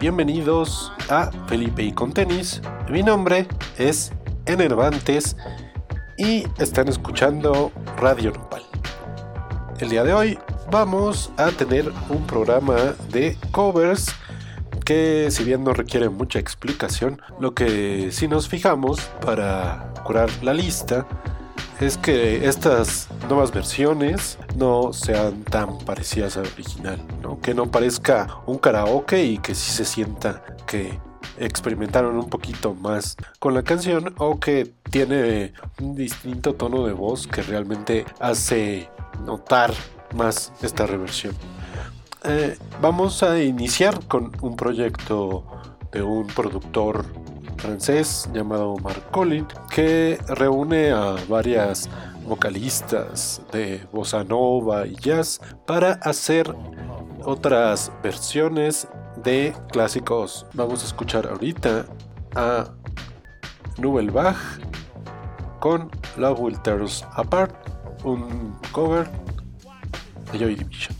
Bienvenidos a Felipe y con tenis. Mi nombre es Enervantes y están escuchando Radio Nopal. El día de hoy vamos a tener un programa de covers que si bien no requiere mucha explicación, lo que si nos fijamos para curar la lista es que estas nuevas versiones no sean tan parecidas al original, ¿no? que no parezca un karaoke y que sí se sienta que experimentaron un poquito más con la canción o que tiene un distinto tono de voz que realmente hace notar más esta reversión. Eh, vamos a iniciar con un proyecto de un productor francés llamado Marc Collin que reúne a varias vocalistas de bossa nova y jazz para hacer otras versiones de clásicos. Vamos a escuchar ahorita a Nouvelle Bach con Love Will Tear Apart, un cover de Joy Division.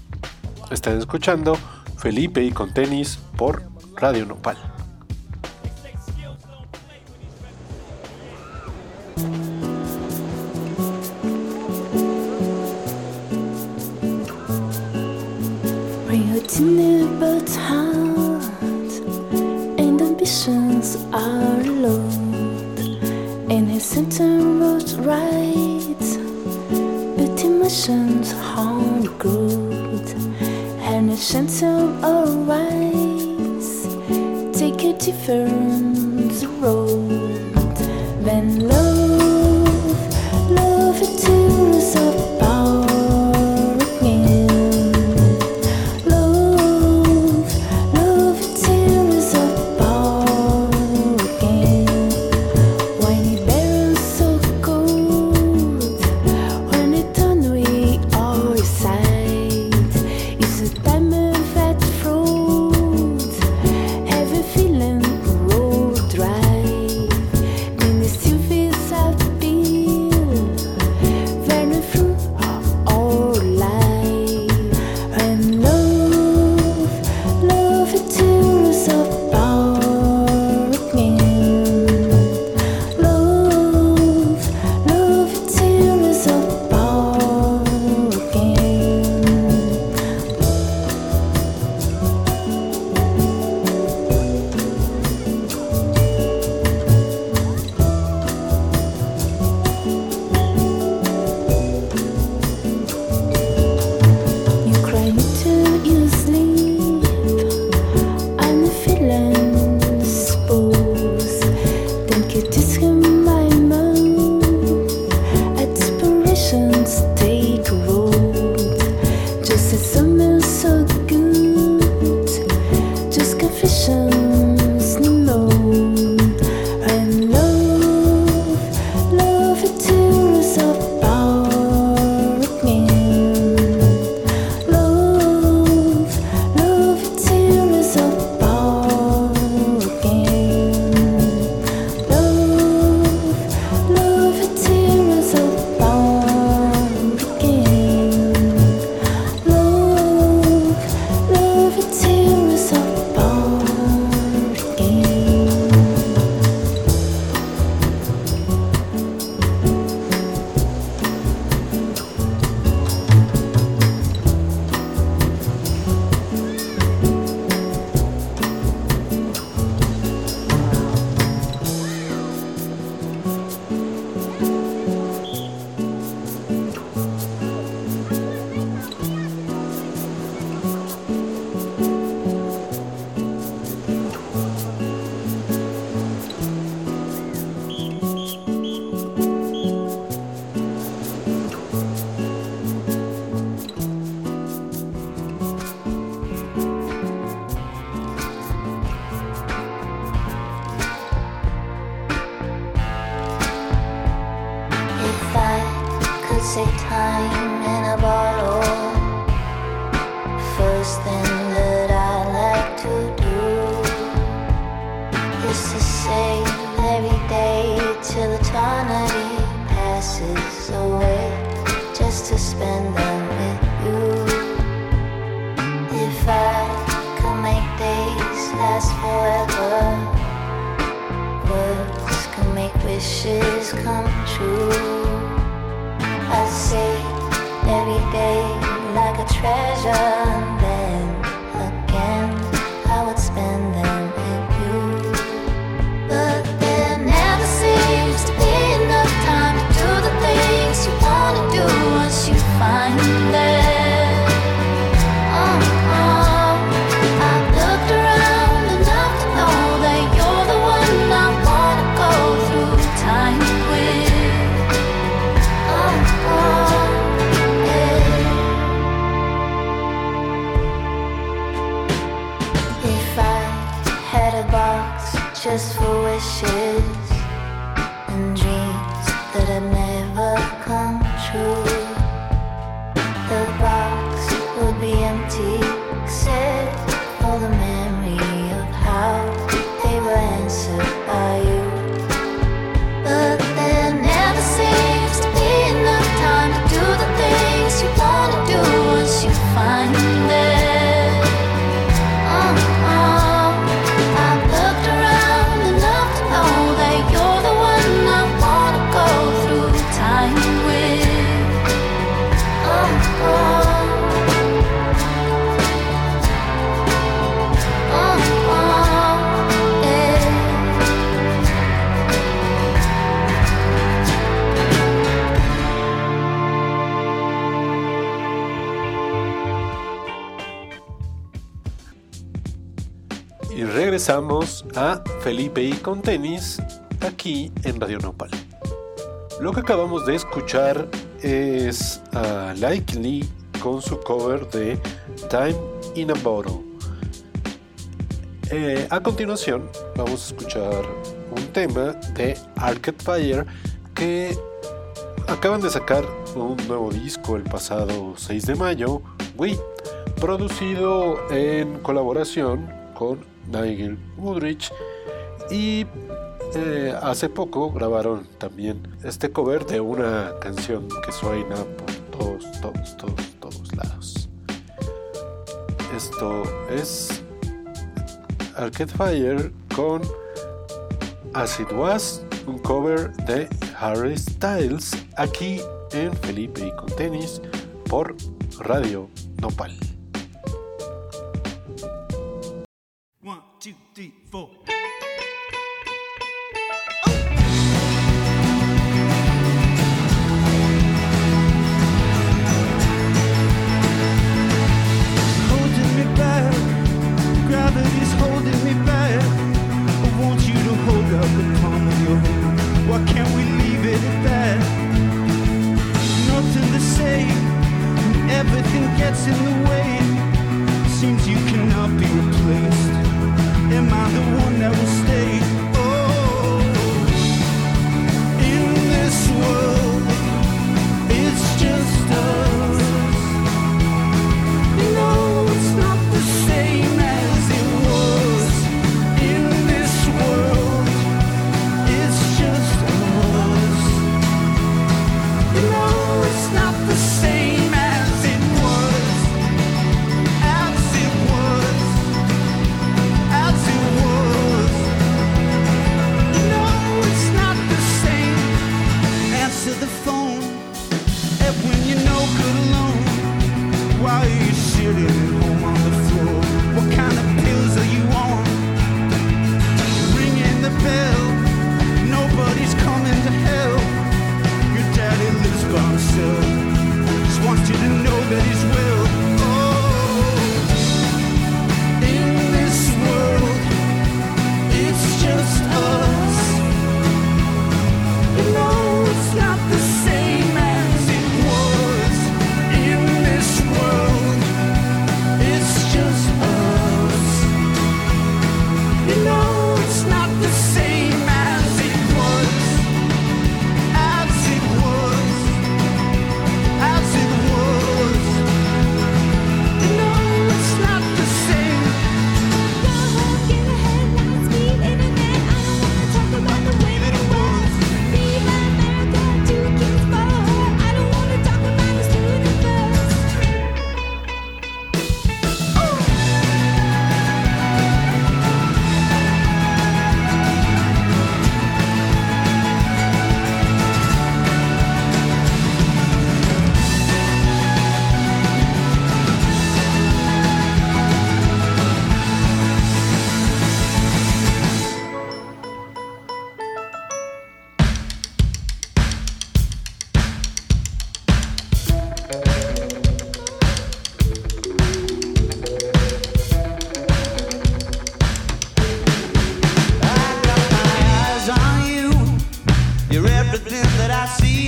Están escuchando Felipe y con tenis por Radio Nopal. It's new but hard, and ambitions are low. And his center was right, but emotions hard good. And his center always take a different road. Then love Felipe y con tenis aquí en Radio Nopal. Lo que acabamos de escuchar es a Likely con su cover de Time in a Bottle. Eh, a continuación vamos a escuchar un tema de Arcade Fire que acaban de sacar un nuevo disco el pasado 6 de mayo, Wii, producido en colaboración con Nigel Woodrich y eh, hace poco grabaron también este cover de una canción que suena por todos, todos, todos, todos lados. Esto es Arcade Fire con As It Was, un cover de Harry Styles aquí en Felipe y con tenis por Radio Nopal. One, two, three, four.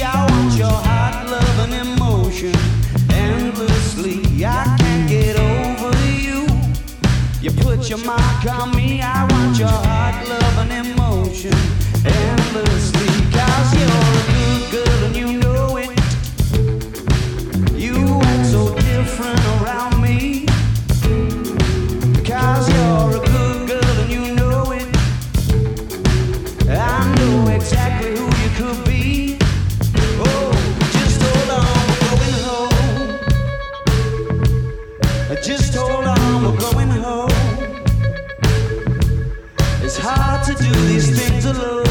I want your and emotion endlessly. I can't get over you. You put your mark on me. I want your heart, love, and emotion endlessly. Cause you're a good girl and you know it. You act so different around to.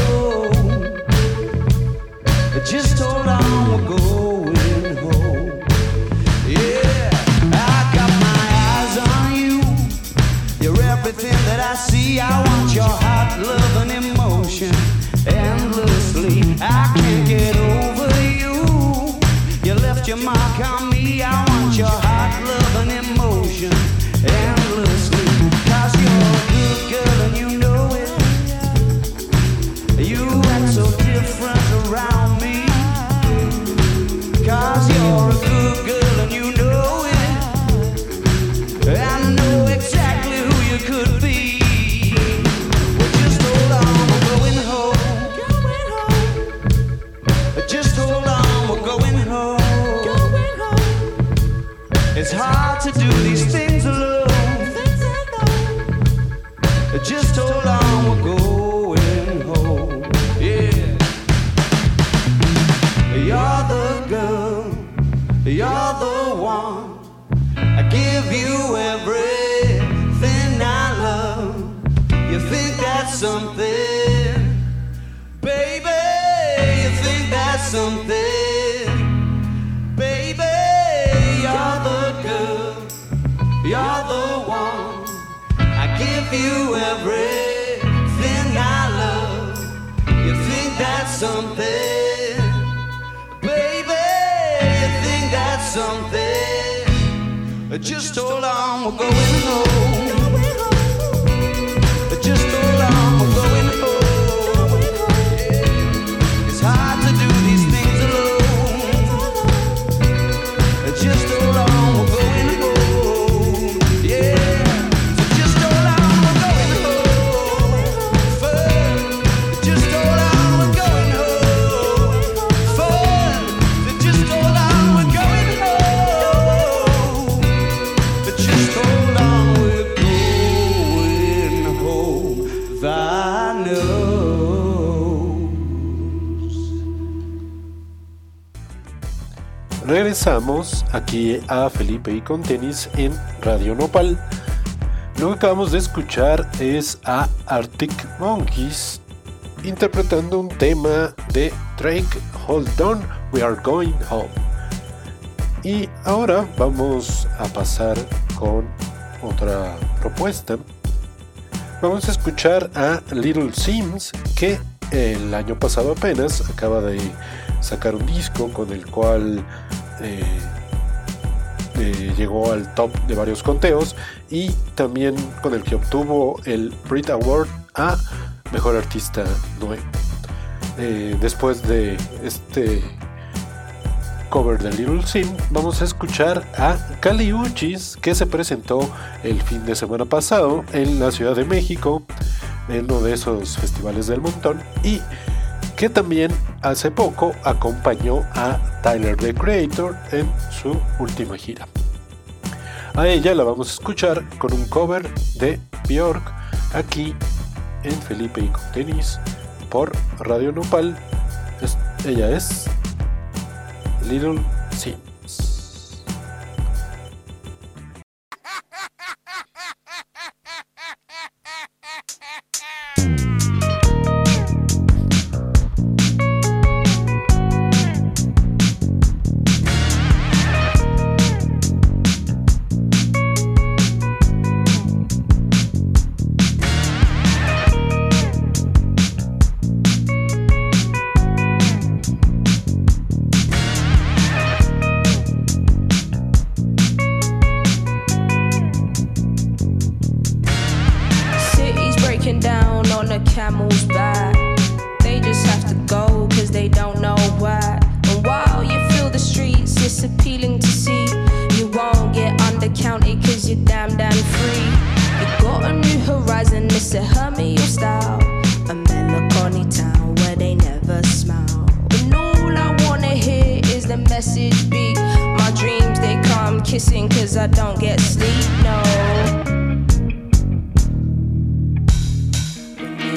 You're the one. I give you everything I love. You think that's something, baby. You think that's something, baby. You're the girl, you're the one. I give you everything Just hold on, we're going home. Regresamos aquí a Felipe y con tenis en Radio Nopal. Lo que acabamos de escuchar es a Arctic Monkeys interpretando un tema de Drake Hold On, We Are Going Home. Y ahora vamos a pasar con otra propuesta. Vamos a escuchar a Little Sims que el año pasado apenas acaba de sacar un disco con el cual eh, eh, llegó al top de varios conteos y también con el que obtuvo el Brit Award a Mejor Artista Nuevo. Eh, después de este cover de Little Sim, vamos a escuchar a Kali Uchis que se presentó el fin de semana pasado en la Ciudad de México, en uno de esos festivales del montón, y que también hace poco acompañó a Tyler the Creator en su última gira. A ella la vamos a escuchar con un cover de Bjork aquí en Felipe y con tenis por Radio Nopal. Ella es Little Sims.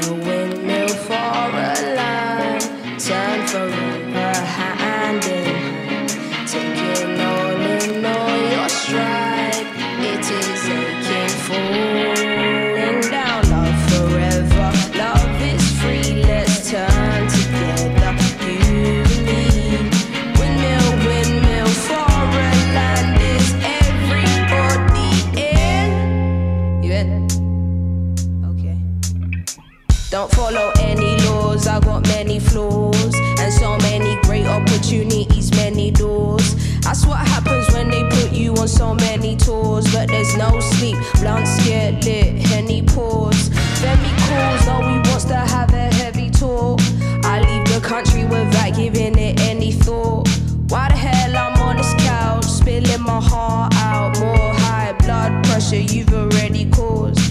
away. days, no sleep. blunts get lit, henny pause. Very calls, though he wants to have a heavy talk. I leave the country without giving it any thought. Why the hell I'm on this couch, spilling my heart out. More high blood pressure you've already caused.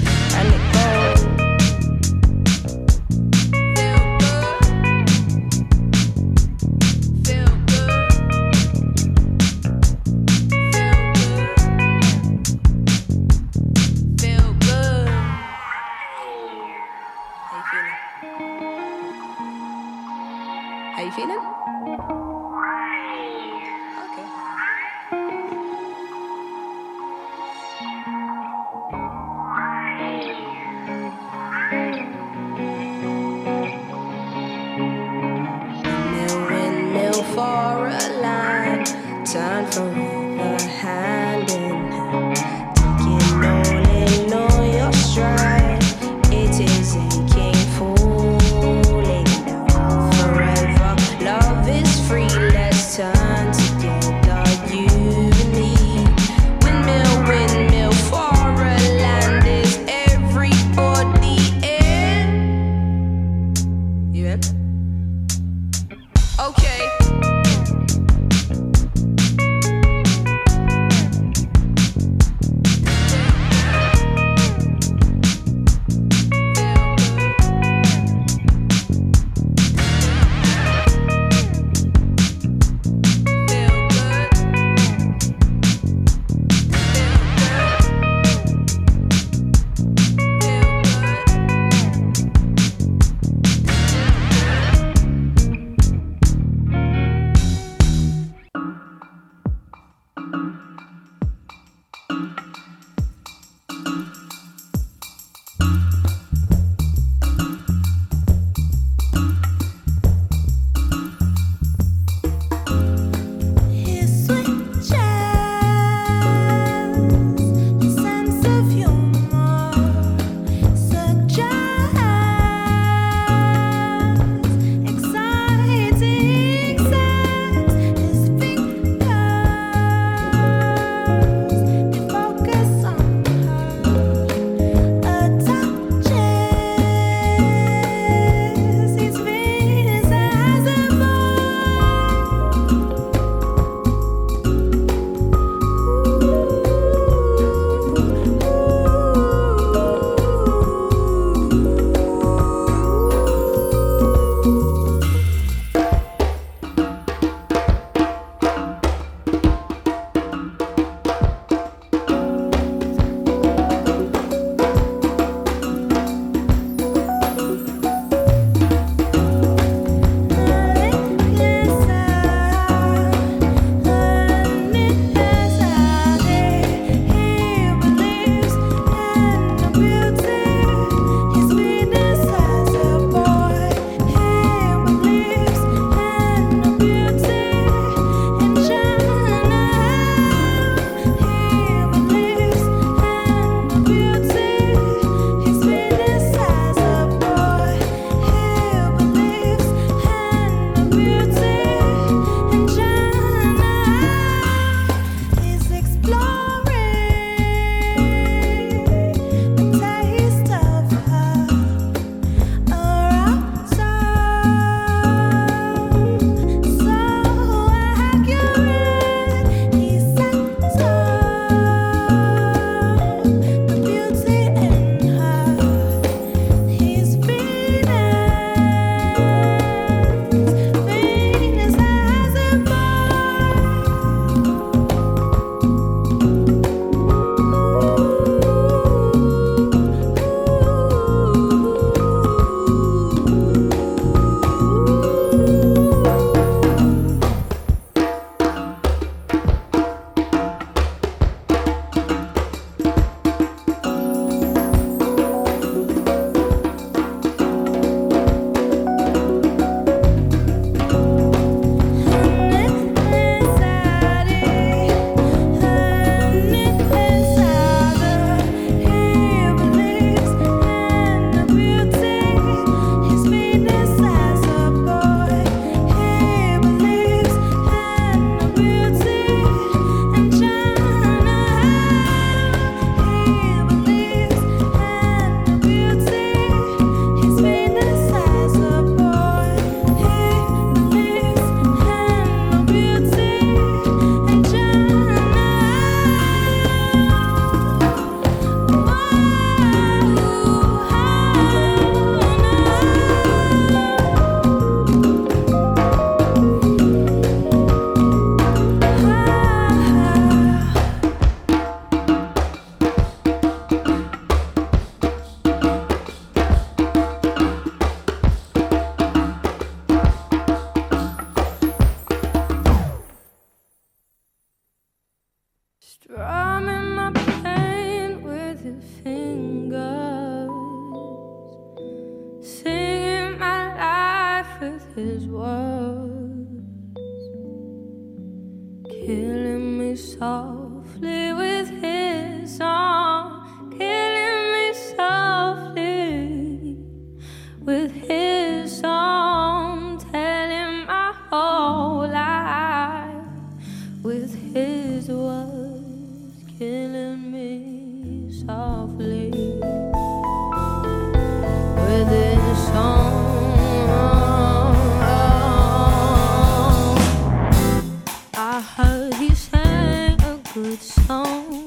song.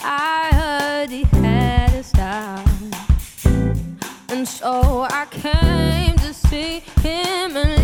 I heard he had a style, and so I came to see him.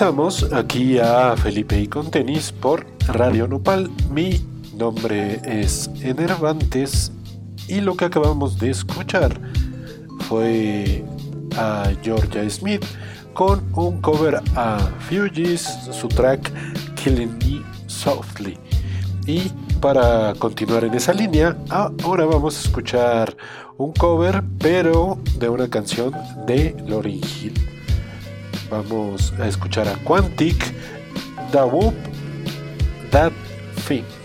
regresamos aquí a Felipe y con tenis por Radio Nopal. Mi nombre es Enervantes y lo que acabamos de escuchar fue a Georgia Smith con un cover a Fugees, su track Killing Me Softly. Y para continuar en esa línea, ahora vamos a escuchar un cover, pero de una canción de Lauryn Hill. Vamos a escuchar a Quantic, Da Whoop, That Thing.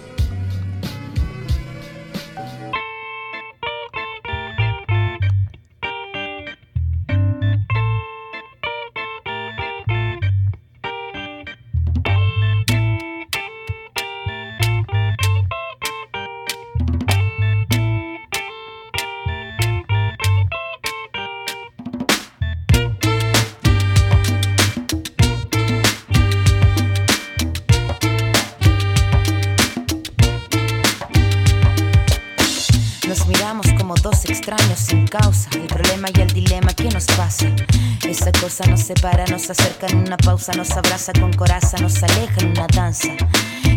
Nos acerca en una pausa, nos abraza con coraza, nos aleja en una danza.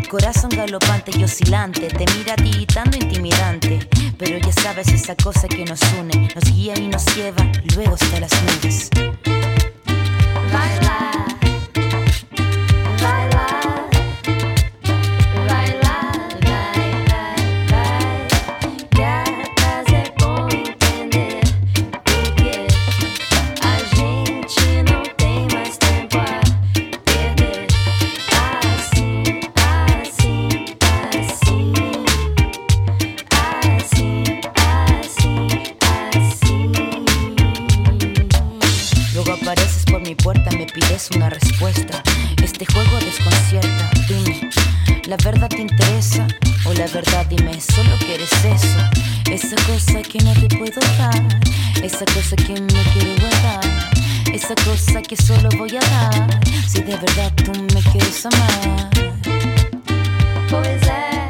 Corazón galopante y oscilante, te mira tiritando intimidante. Pero ya sabes esa cosa que nos une, nos guía y nos lleva luego hasta las nubes. Me quiero guardar, esa cosa que solo voy a dar. Si de verdad tú me quieres amar. Pois é,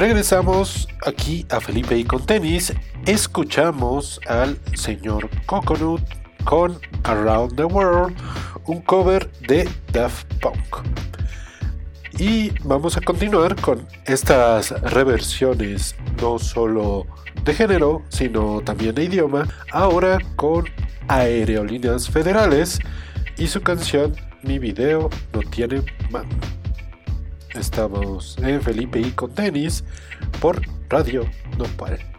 regresamos aquí a Felipe y con tenis. Escuchamos al señor Coconut con Around the World, un cover de Daft Punk. Y vamos a continuar con estas reversiones, no solo de género, sino también de idioma, ahora con Aerolíneas Federales y su canción Mi video no tiene mano. Estamos en Felipe y con tenis por Radio Nopal. Una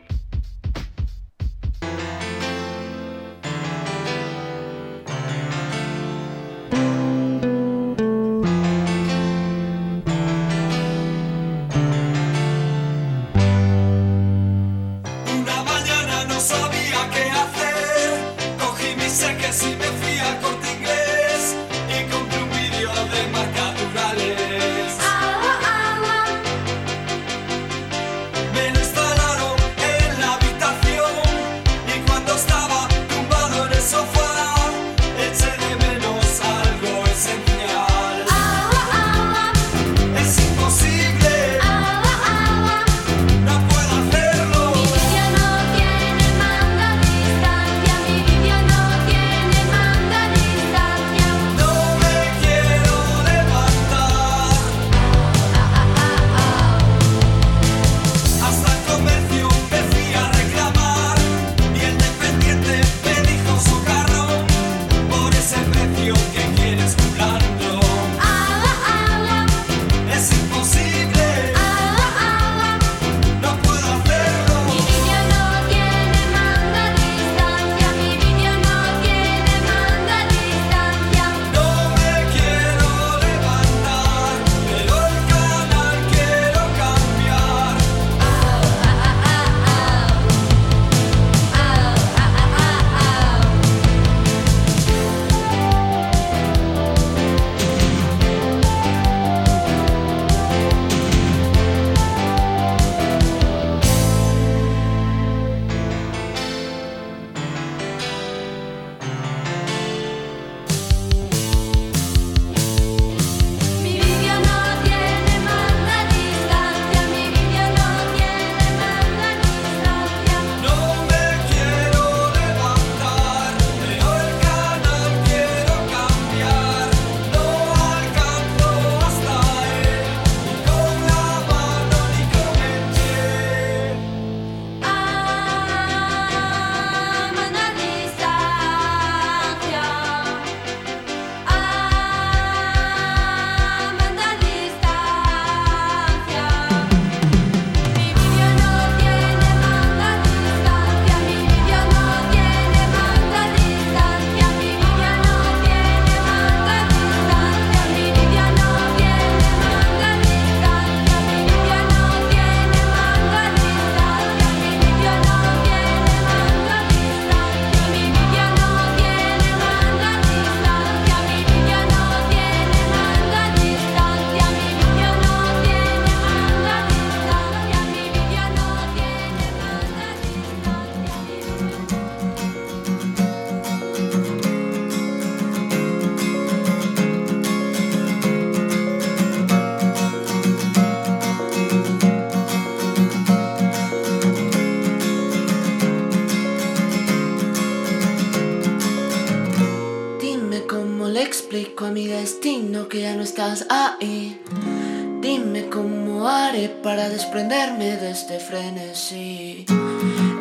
desprenderme de este frenesí.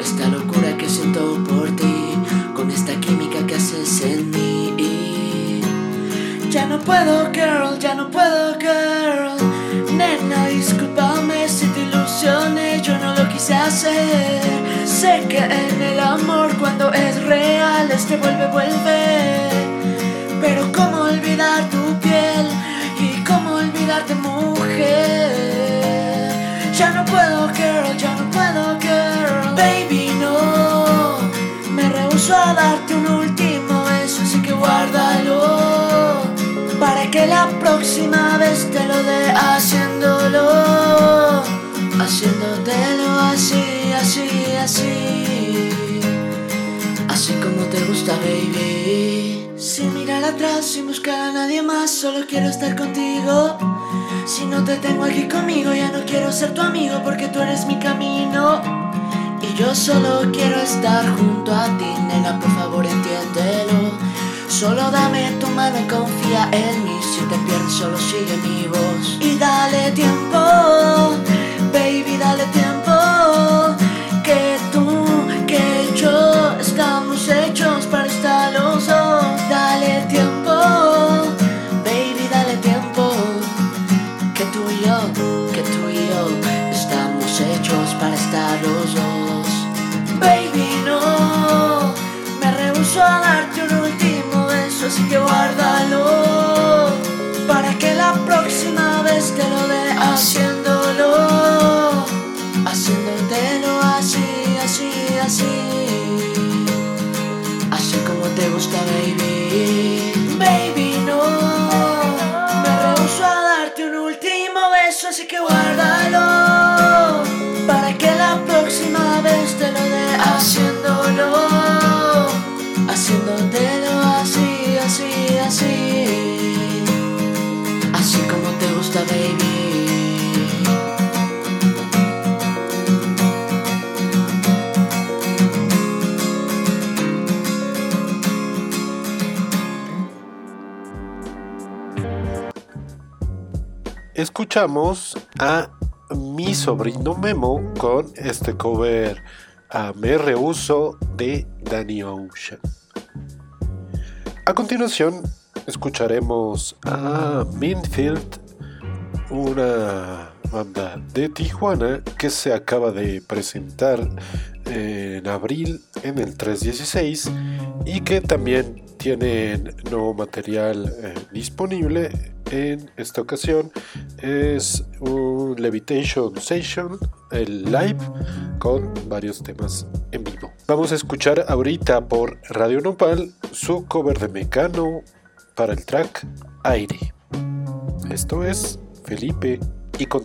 Esta locura que siento por ti, con esta química que haces en mí. Ya no puedo, girl, ya no puedo, girl. Nena, discúlpame si te ilusioné, yo no lo quise hacer. Sé que en el amor, cuando es real, este vuelve, vuelve. Que la próxima vez te lo dé haciéndolo. Haciéndotelo así, así, así. Así como te gusta, baby. Sin mirar atrás, sin buscar a nadie más, solo quiero estar contigo. Si no te tengo aquí conmigo, ya no quiero ser tu amigo porque tú eres mi camino. Y yo solo quiero estar junto a ti, nena, por favor entiéndelo. Solo dame tu mano y confía en mí. Si te Escuchamos a mi sobrino Memo con este cover a Me Rehuso de Danny Ocean. A continuación escucharemos a Minfield, una banda de Tijuana que se acaba de presentar en abril en el 316 y que también tienen nuevo material eh, disponible en esta ocasión es un Levitation Session, el live con varios temas en vivo. Vamos a escuchar ahorita por Radio Nopal su cover de Mecano para el track Aire. Esto es Felipe y con.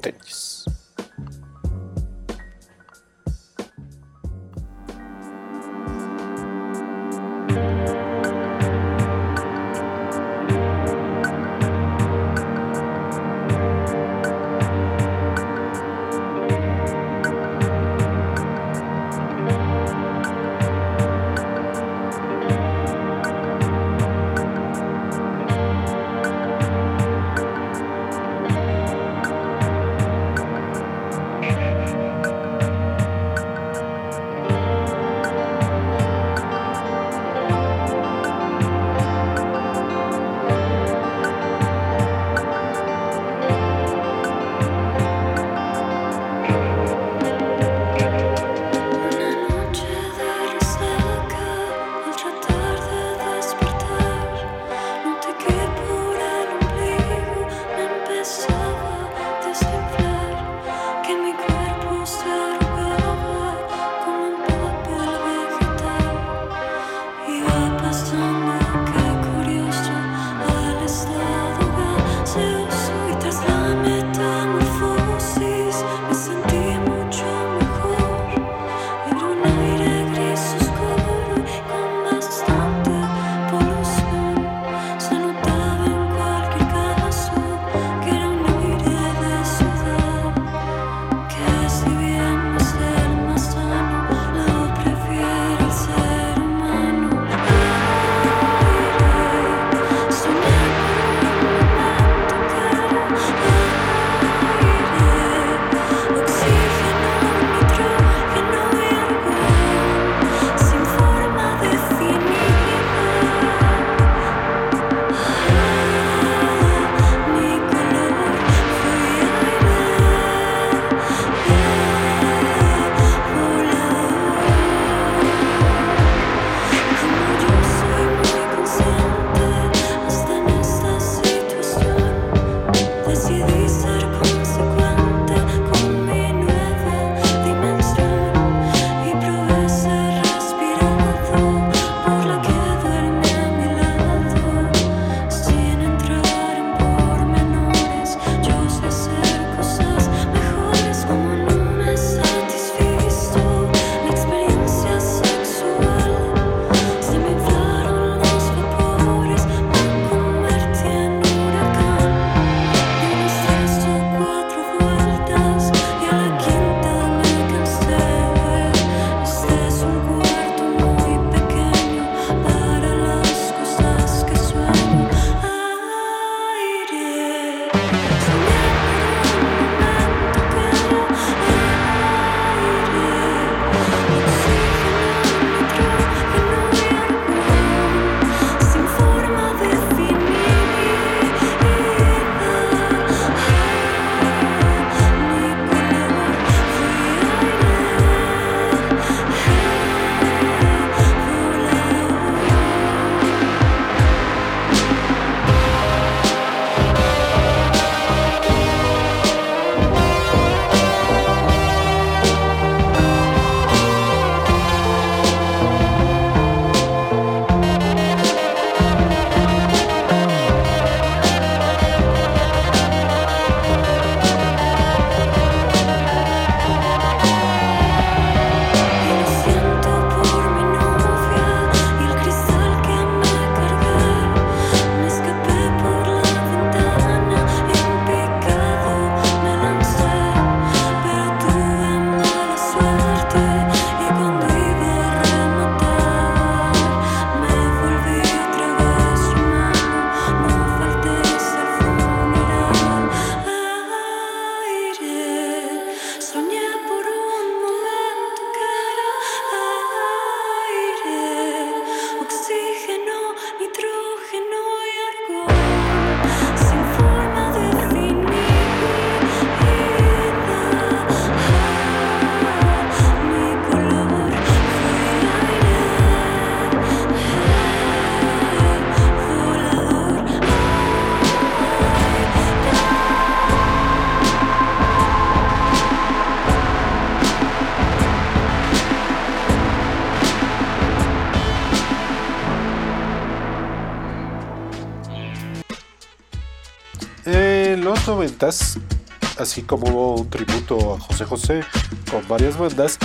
Así como hubo un tributo a José José con varias bandas,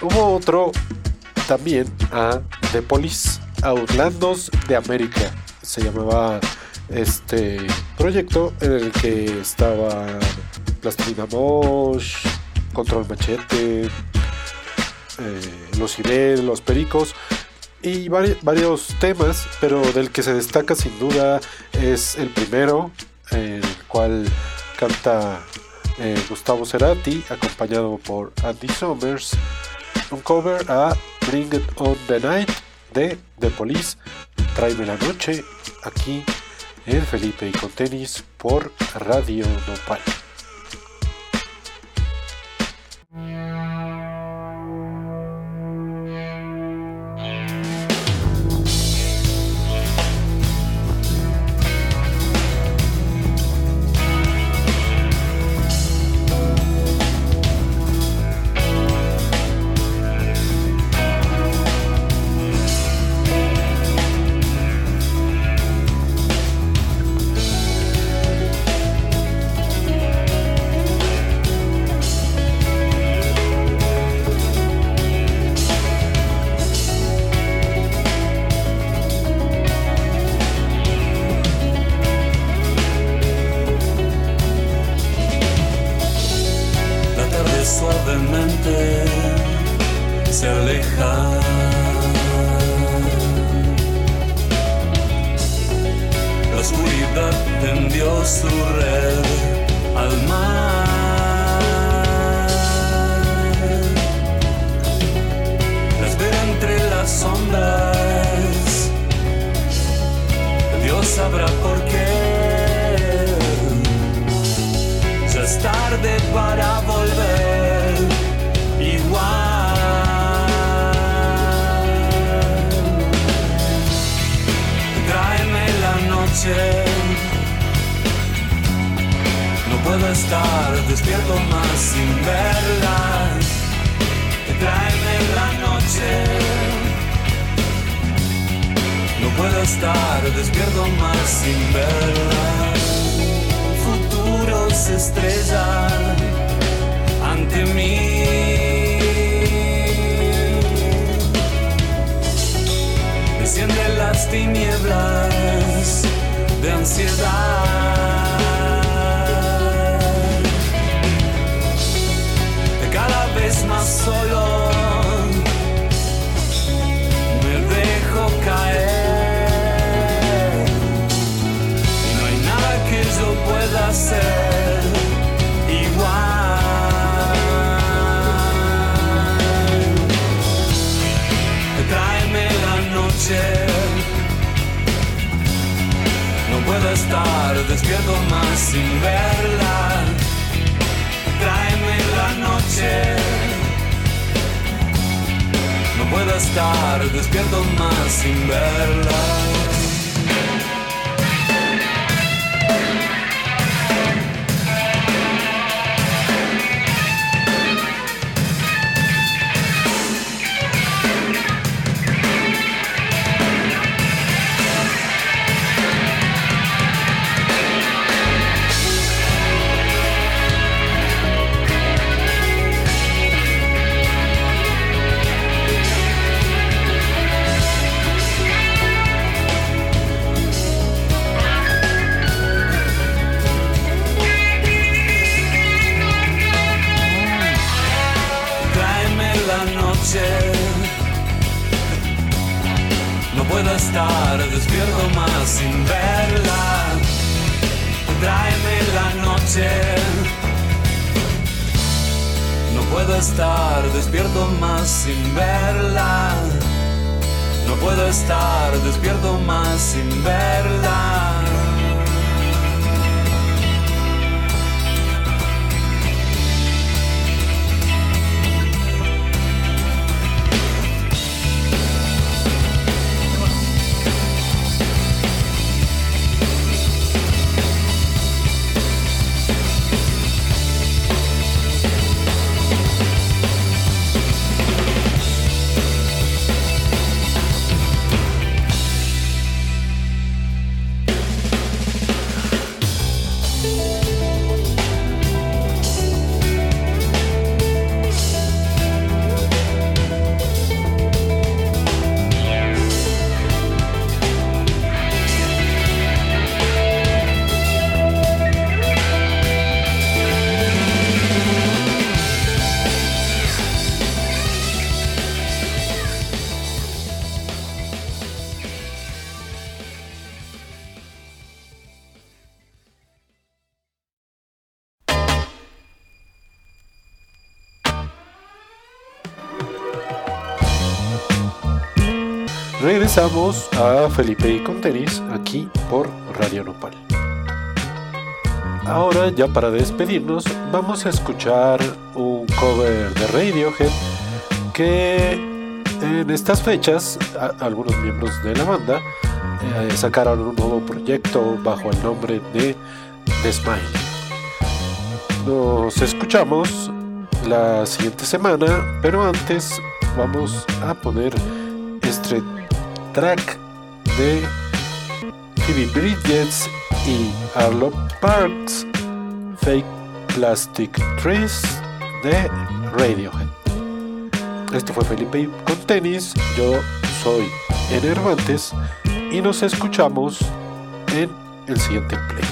hubo otro también a The Police, Outlandos de América. Se llamaba este proyecto en el que estaba Plastilina Mosh, Control Machete, eh, Los Ibel, Los Pericos y vari- varios temas, pero del que se destaca sin duda es el primero, el cual canta eh, Gustavo Cerati, acompañado por Andy Summers, un cover a Bring It On The Night de The Police, Tráeme la Noche, aquí en Felipe y con tenis por Radio Nopal. Sabrá por qué. Ya es tarde para volver igual. Tráeme la noche. No puedo estar despierto más sin verla. Tráeme la noche. Puedo estar despierto más sin verla futuros se estrellan ante mí. Enciende las tinieblas de ansiedad. Cada vez más solo estar despierto más sin verla. Tráeme la noche. No puedo estar despierto más sin verla. Regresamos a Felipe y con tenis aquí por Radio Nopal. Ahora ya para despedirnos vamos a escuchar un cover de Radiohead que en estas fechas algunos miembros de la banda eh, sacaron un nuevo proyecto bajo el nombre de The Smile. Nos escuchamos la siguiente semana, pero antes vamos a poner este track de Phoebe Bridges y Arlo Parks, Fake Plastic Trees de Radiohead. Esto fue Felipe con tenis, yo soy Enervantes y nos escuchamos en el siguiente play.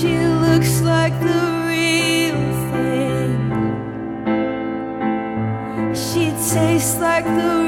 She looks like the real thing. She tastes like the